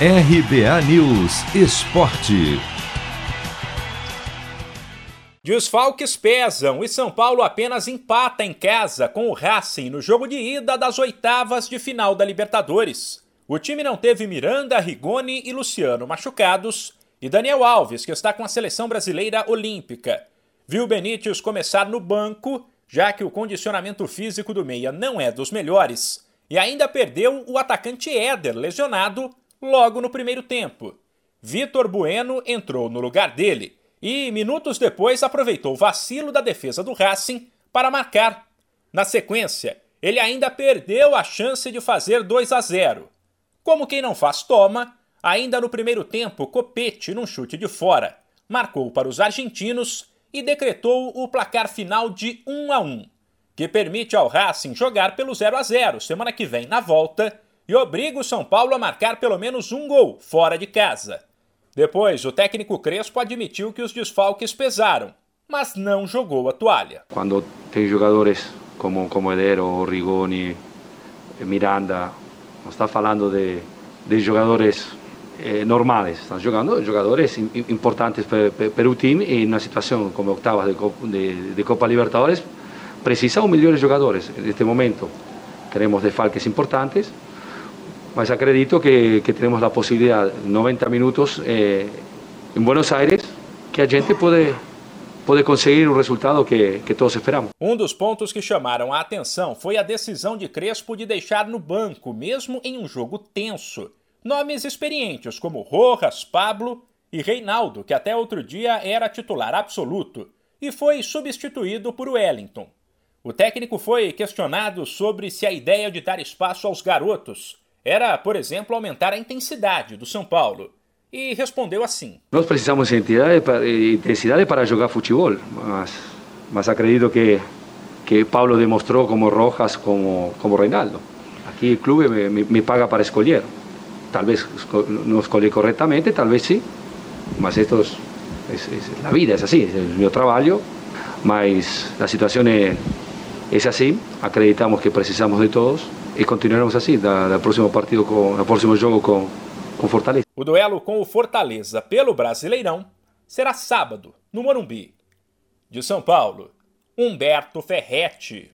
RBA News Esporte. Desfalques pesam e São Paulo apenas empata em casa com o Racing no jogo de ida das oitavas de final da Libertadores. O time não teve Miranda, Rigoni e Luciano machucados e Daniel Alves, que está com a seleção brasileira olímpica. Viu Benítez começar no banco, já que o condicionamento físico do meia não é dos melhores, e ainda perdeu o atacante Éder, lesionado, logo no primeiro tempo. Vitor Bueno entrou no lugar dele e, minutos depois, aproveitou o vacilo da defesa do Racing para marcar. Na sequência, ele ainda perdeu a chance de fazer 2 a 0. Como quem não faz toma, ainda no primeiro tempo, Copete, num chute de fora, marcou para os argentinos e decretou o placar final de 1 a 1, que permite ao Racing jogar pelo 0 a 0 semana que vem na volta e obriga o São Paulo a marcar pelo menos um gol fora de casa. Depois, o técnico Crespo admitiu que os desfalques pesaram, mas não jogou a toalha. Quando tem jogadores como, como Edero, Rigoni, Miranda, não está falando de, de jogadores eh, normais, estão jogando jogadores importantes para o time e na situação como octavas de, de, de Copa Libertadores precisa um melhores jogadores neste momento. Teremos desfalques importantes, mas acredito que, que temos a possibilidade, 90 minutos eh, em Buenos Aires, que a gente pode, pode conseguir o resultado que, que todos esperamos. Um dos pontos que chamaram a atenção foi a decisão de Crespo de deixar no banco, mesmo em um jogo tenso, nomes experientes como Rojas, Pablo e Reinaldo, que até outro dia era titular absoluto, e foi substituído por Wellington. O técnico foi questionado sobre se a ideia de dar espaço aos garotos era, por exemplo, aumentar a intensidade do São Paulo. E respondeu assim: Nós precisamos de intensidade para jogar futebol, mas, mas acredito que, que Pablo demonstrou como Rojas, como, como Reinaldo. Aqui o clube me, me, me paga para escolher. Talvez não escolhi corretamente, talvez sim, mas esto es, es, es, a vida, é assim, é o meu trabalho, mas a situação é, é assim, acreditamos que precisamos de todos e continuaremos assim no próximo partido, com, no próximo jogo com, com Fortaleza. O duelo com o Fortaleza pelo Brasileirão será sábado, no Morumbi. De São Paulo, Humberto Ferretti.